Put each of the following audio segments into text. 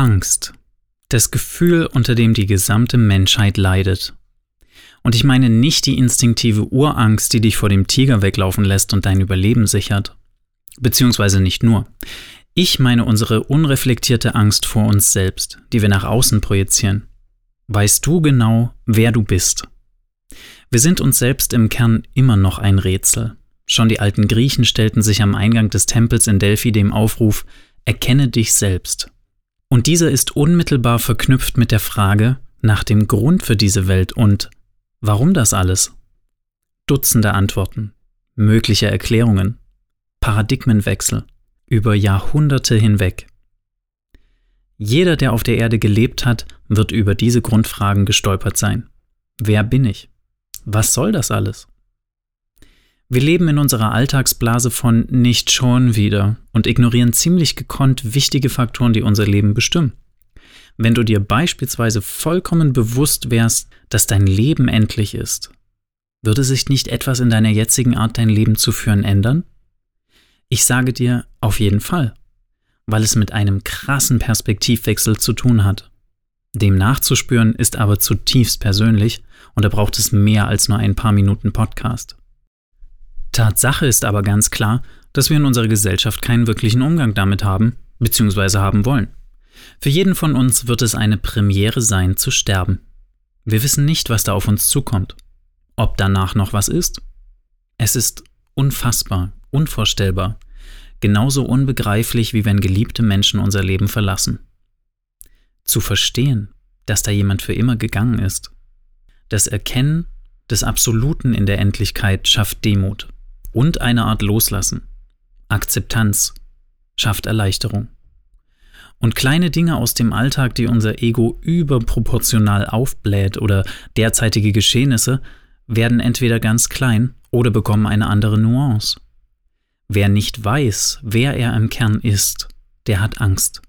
Angst. Das Gefühl, unter dem die gesamte Menschheit leidet. Und ich meine nicht die instinktive Urangst, die dich vor dem Tiger weglaufen lässt und dein Überleben sichert. Beziehungsweise nicht nur. Ich meine unsere unreflektierte Angst vor uns selbst, die wir nach außen projizieren. Weißt du genau, wer du bist? Wir sind uns selbst im Kern immer noch ein Rätsel. Schon die alten Griechen stellten sich am Eingang des Tempels in Delphi dem Aufruf Erkenne dich selbst. Und dieser ist unmittelbar verknüpft mit der Frage nach dem Grund für diese Welt und warum das alles? Dutzende Antworten, mögliche Erklärungen, Paradigmenwechsel über Jahrhunderte hinweg. Jeder, der auf der Erde gelebt hat, wird über diese Grundfragen gestolpert sein. Wer bin ich? Was soll das alles? Wir leben in unserer Alltagsblase von nicht schon wieder und ignorieren ziemlich gekonnt wichtige Faktoren, die unser Leben bestimmen. Wenn du dir beispielsweise vollkommen bewusst wärst, dass dein Leben endlich ist, würde sich nicht etwas in deiner jetzigen Art, dein Leben zu führen, ändern? Ich sage dir auf jeden Fall, weil es mit einem krassen Perspektivwechsel zu tun hat. Dem nachzuspüren ist aber zutiefst persönlich und da braucht es mehr als nur ein paar Minuten Podcast. Tatsache ist aber ganz klar, dass wir in unserer Gesellschaft keinen wirklichen Umgang damit haben bzw. haben wollen. Für jeden von uns wird es eine Premiere sein, zu sterben. Wir wissen nicht, was da auf uns zukommt. Ob danach noch was ist? Es ist unfassbar, unvorstellbar, genauso unbegreiflich, wie wenn geliebte Menschen unser Leben verlassen. Zu verstehen, dass da jemand für immer gegangen ist. Das Erkennen des Absoluten in der Endlichkeit schafft Demut und eine Art Loslassen. Akzeptanz schafft Erleichterung. Und kleine Dinge aus dem Alltag, die unser Ego überproportional aufbläht oder derzeitige Geschehnisse, werden entweder ganz klein oder bekommen eine andere Nuance. Wer nicht weiß, wer er im Kern ist, der hat Angst.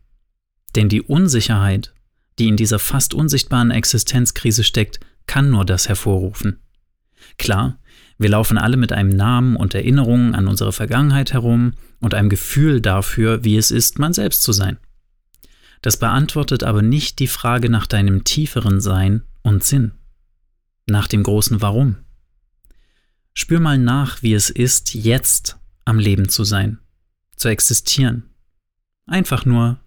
Denn die Unsicherheit, die in dieser fast unsichtbaren Existenzkrise steckt, kann nur das hervorrufen. Klar, wir laufen alle mit einem Namen und Erinnerungen an unsere Vergangenheit herum und einem Gefühl dafür, wie es ist, man selbst zu sein. Das beantwortet aber nicht die Frage nach deinem tieferen Sein und Sinn, nach dem großen Warum. Spür mal nach, wie es ist, jetzt am Leben zu sein, zu existieren, einfach nur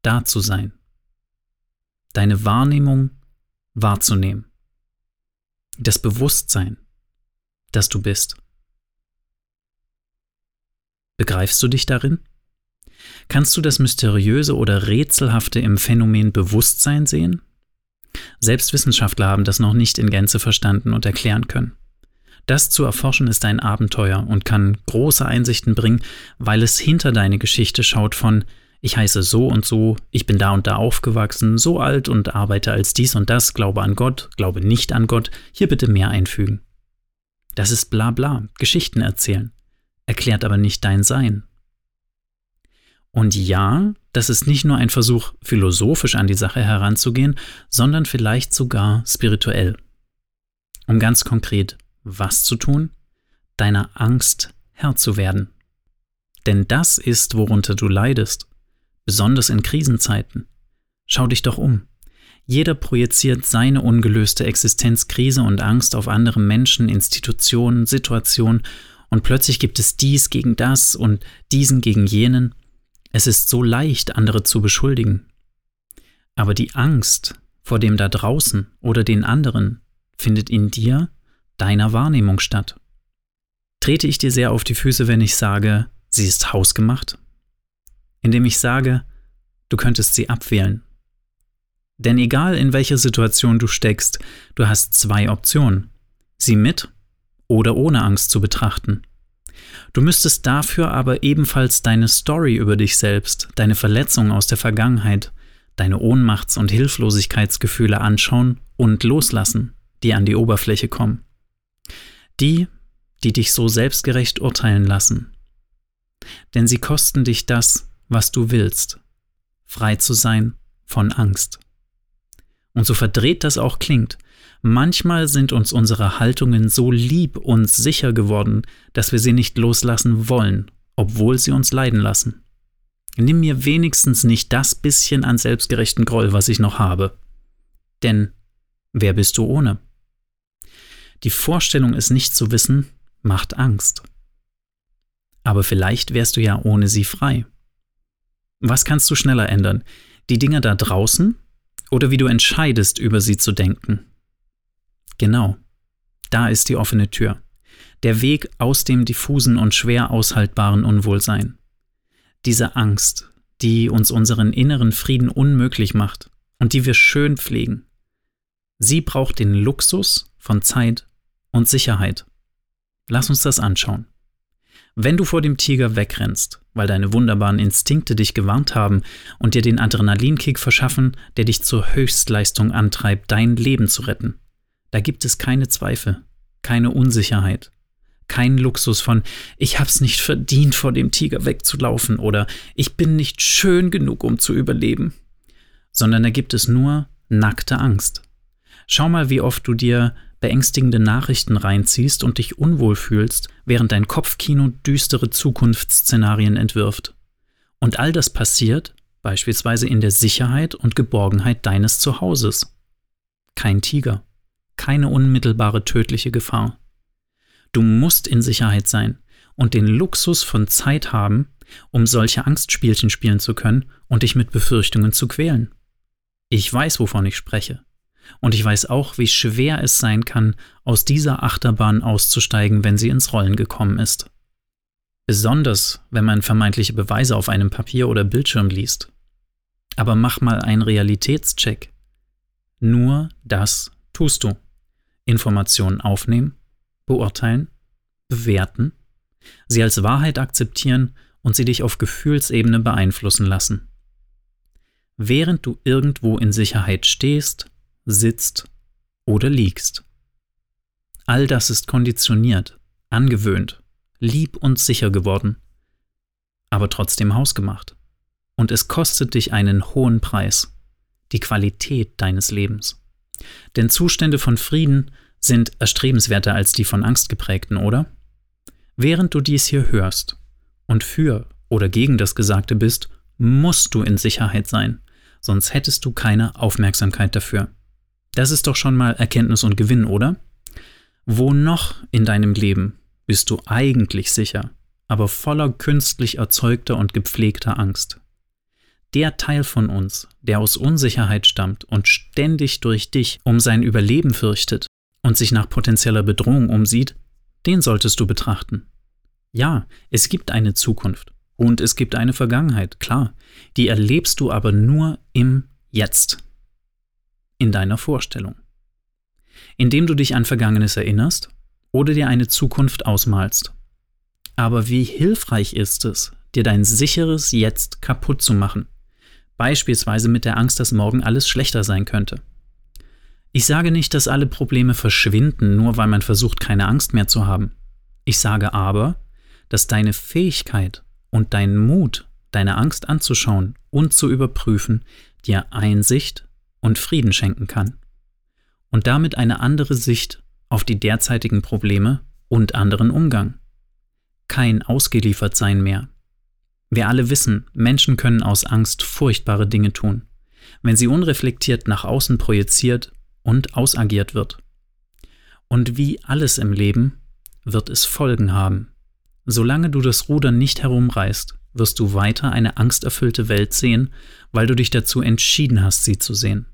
da zu sein, deine Wahrnehmung wahrzunehmen, das Bewusstsein, dass du bist. Begreifst du dich darin? Kannst du das Mysteriöse oder Rätselhafte im Phänomen Bewusstsein sehen? Selbst Wissenschaftler haben das noch nicht in Gänze verstanden und erklären können. Das zu erforschen ist ein Abenteuer und kann große Einsichten bringen, weil es hinter deine Geschichte schaut von ich heiße so und so, ich bin da und da aufgewachsen, so alt und arbeite als dies und das, glaube an Gott, glaube nicht an Gott, hier bitte mehr einfügen. Das ist bla bla, Geschichten erzählen, erklärt aber nicht dein Sein. Und ja, das ist nicht nur ein Versuch, philosophisch an die Sache heranzugehen, sondern vielleicht sogar spirituell. Um ganz konkret was zu tun? Deiner Angst Herr zu werden. Denn das ist, worunter du leidest, besonders in Krisenzeiten. Schau dich doch um. Jeder projiziert seine ungelöste Existenzkrise und Angst auf andere Menschen, Institutionen, Situationen und plötzlich gibt es dies gegen das und diesen gegen jenen. Es ist so leicht, andere zu beschuldigen. Aber die Angst vor dem da draußen oder den anderen findet in dir, deiner Wahrnehmung statt. Trete ich dir sehr auf die Füße, wenn ich sage, sie ist hausgemacht? Indem ich sage, du könntest sie abwählen denn egal in welcher Situation du steckst, du hast zwei Optionen. Sie mit oder ohne Angst zu betrachten. Du müsstest dafür aber ebenfalls deine Story über dich selbst, deine Verletzungen aus der Vergangenheit, deine Ohnmachts- und Hilflosigkeitsgefühle anschauen und loslassen, die an die Oberfläche kommen. Die, die dich so selbstgerecht urteilen lassen. Denn sie kosten dich das, was du willst, frei zu sein von Angst. Und so verdreht das auch klingt, manchmal sind uns unsere Haltungen so lieb und sicher geworden, dass wir sie nicht loslassen wollen, obwohl sie uns leiden lassen. Nimm mir wenigstens nicht das bisschen an selbstgerechten Groll, was ich noch habe. Denn wer bist du ohne? Die Vorstellung, es nicht zu wissen, macht Angst. Aber vielleicht wärst du ja ohne sie frei. Was kannst du schneller ändern? Die Dinge da draußen oder wie du entscheidest, über sie zu denken? Genau, da ist die offene Tür. Der Weg aus dem diffusen und schwer aushaltbaren Unwohlsein. Diese Angst, die uns unseren inneren Frieden unmöglich macht und die wir schön pflegen. Sie braucht den Luxus von Zeit und Sicherheit. Lass uns das anschauen. Wenn du vor dem Tiger wegrennst, weil deine wunderbaren Instinkte dich gewarnt haben und dir den Adrenalinkick verschaffen, der dich zur Höchstleistung antreibt, dein Leben zu retten, da gibt es keine Zweifel, keine Unsicherheit, kein Luxus von ich hab's nicht verdient, vor dem Tiger wegzulaufen oder ich bin nicht schön genug, um zu überleben, sondern da gibt es nur nackte Angst. Schau mal, wie oft du dir beängstigende Nachrichten reinziehst und dich unwohl fühlst, während dein Kopfkino düstere Zukunftsszenarien entwirft. Und all das passiert beispielsweise in der Sicherheit und Geborgenheit deines Zuhauses. Kein Tiger, keine unmittelbare tödliche Gefahr. Du musst in Sicherheit sein und den Luxus von Zeit haben, um solche Angstspielchen spielen zu können und dich mit Befürchtungen zu quälen. Ich weiß, wovon ich spreche. Und ich weiß auch, wie schwer es sein kann, aus dieser Achterbahn auszusteigen, wenn sie ins Rollen gekommen ist. Besonders, wenn man vermeintliche Beweise auf einem Papier oder Bildschirm liest. Aber mach mal einen Realitätscheck. Nur das tust du. Informationen aufnehmen, beurteilen, bewerten, sie als Wahrheit akzeptieren und sie dich auf Gefühlsebene beeinflussen lassen. Während du irgendwo in Sicherheit stehst, sitzt oder liegst. All das ist konditioniert, angewöhnt, lieb und sicher geworden, aber trotzdem hausgemacht. Und es kostet dich einen hohen Preis, die Qualität deines Lebens. Denn Zustände von Frieden sind erstrebenswerter als die von Angst geprägten, oder? Während du dies hier hörst und für oder gegen das Gesagte bist, musst du in Sicherheit sein, sonst hättest du keine Aufmerksamkeit dafür. Das ist doch schon mal Erkenntnis und Gewinn, oder? Wo noch in deinem Leben bist du eigentlich sicher, aber voller künstlich erzeugter und gepflegter Angst? Der Teil von uns, der aus Unsicherheit stammt und ständig durch dich um sein Überleben fürchtet und sich nach potenzieller Bedrohung umsieht, den solltest du betrachten. Ja, es gibt eine Zukunft und es gibt eine Vergangenheit, klar, die erlebst du aber nur im Jetzt in deiner Vorstellung. Indem du dich an Vergangenes erinnerst oder dir eine Zukunft ausmalst. Aber wie hilfreich ist es, dir dein sicheres Jetzt kaputt zu machen? Beispielsweise mit der Angst, dass morgen alles schlechter sein könnte. Ich sage nicht, dass alle Probleme verschwinden, nur weil man versucht, keine Angst mehr zu haben. Ich sage aber, dass deine Fähigkeit und dein Mut, deine Angst anzuschauen und zu überprüfen, dir Einsicht und Frieden schenken kann. Und damit eine andere Sicht auf die derzeitigen Probleme und anderen Umgang. Kein Ausgeliefertsein mehr. Wir alle wissen, Menschen können aus Angst furchtbare Dinge tun, wenn sie unreflektiert nach außen projiziert und ausagiert wird. Und wie alles im Leben wird es Folgen haben. Solange du das Ruder nicht herumreißt, wirst du weiter eine angsterfüllte Welt sehen, weil du dich dazu entschieden hast, sie zu sehen.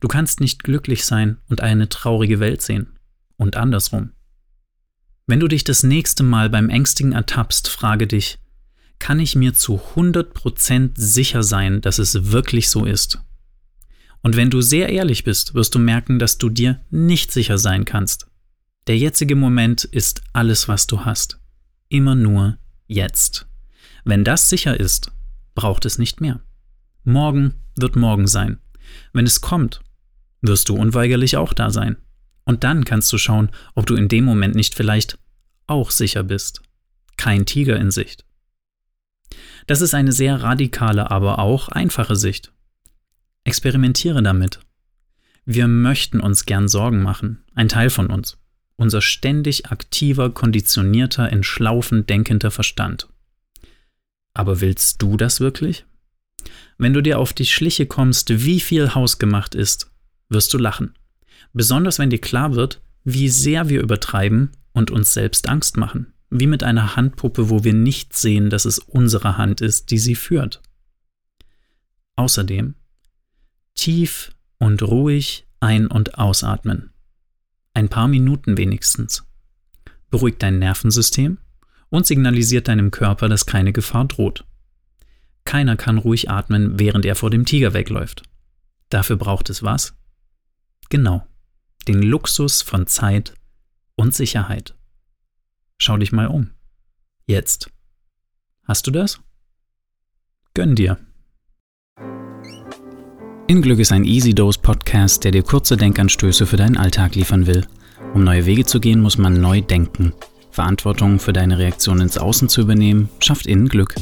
Du kannst nicht glücklich sein und eine traurige Welt sehen. Und andersrum. Wenn du dich das nächste Mal beim Ängstigen ertappst, frage dich, kann ich mir zu 100% sicher sein, dass es wirklich so ist? Und wenn du sehr ehrlich bist, wirst du merken, dass du dir nicht sicher sein kannst. Der jetzige Moment ist alles, was du hast. immer nur jetzt. Wenn das sicher ist, braucht es nicht mehr. Morgen wird morgen sein. Wenn es kommt, wirst du unweigerlich auch da sein. Und dann kannst du schauen, ob du in dem Moment nicht vielleicht auch sicher bist. Kein Tiger in Sicht. Das ist eine sehr radikale, aber auch einfache Sicht. Experimentiere damit. Wir möchten uns gern Sorgen machen, ein Teil von uns, unser ständig aktiver, konditionierter, entschlaufend denkender Verstand. Aber willst du das wirklich? Wenn du dir auf die Schliche kommst, wie viel hausgemacht ist, wirst du lachen. Besonders wenn dir klar wird, wie sehr wir übertreiben und uns selbst Angst machen. Wie mit einer Handpuppe, wo wir nicht sehen, dass es unsere Hand ist, die sie führt. Außerdem tief und ruhig ein- und ausatmen. Ein paar Minuten wenigstens. Beruhigt dein Nervensystem und signalisiert deinem Körper, dass keine Gefahr droht. Keiner kann ruhig atmen, während er vor dem Tiger wegläuft. Dafür braucht es was? Genau, den Luxus von Zeit und Sicherheit. Schau dich mal um. Jetzt. Hast du das? Gönn dir. In Glück ist ein Easy Dose Podcast, der dir kurze Denkanstöße für deinen Alltag liefern will. Um neue Wege zu gehen, muss man neu denken. Verantwortung für deine Reaktion ins Außen zu übernehmen, schafft innen Glück.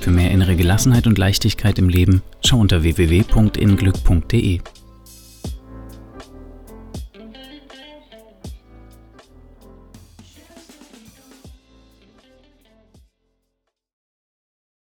Für mehr innere Gelassenheit und Leichtigkeit im Leben schau unter www.innenglück.de.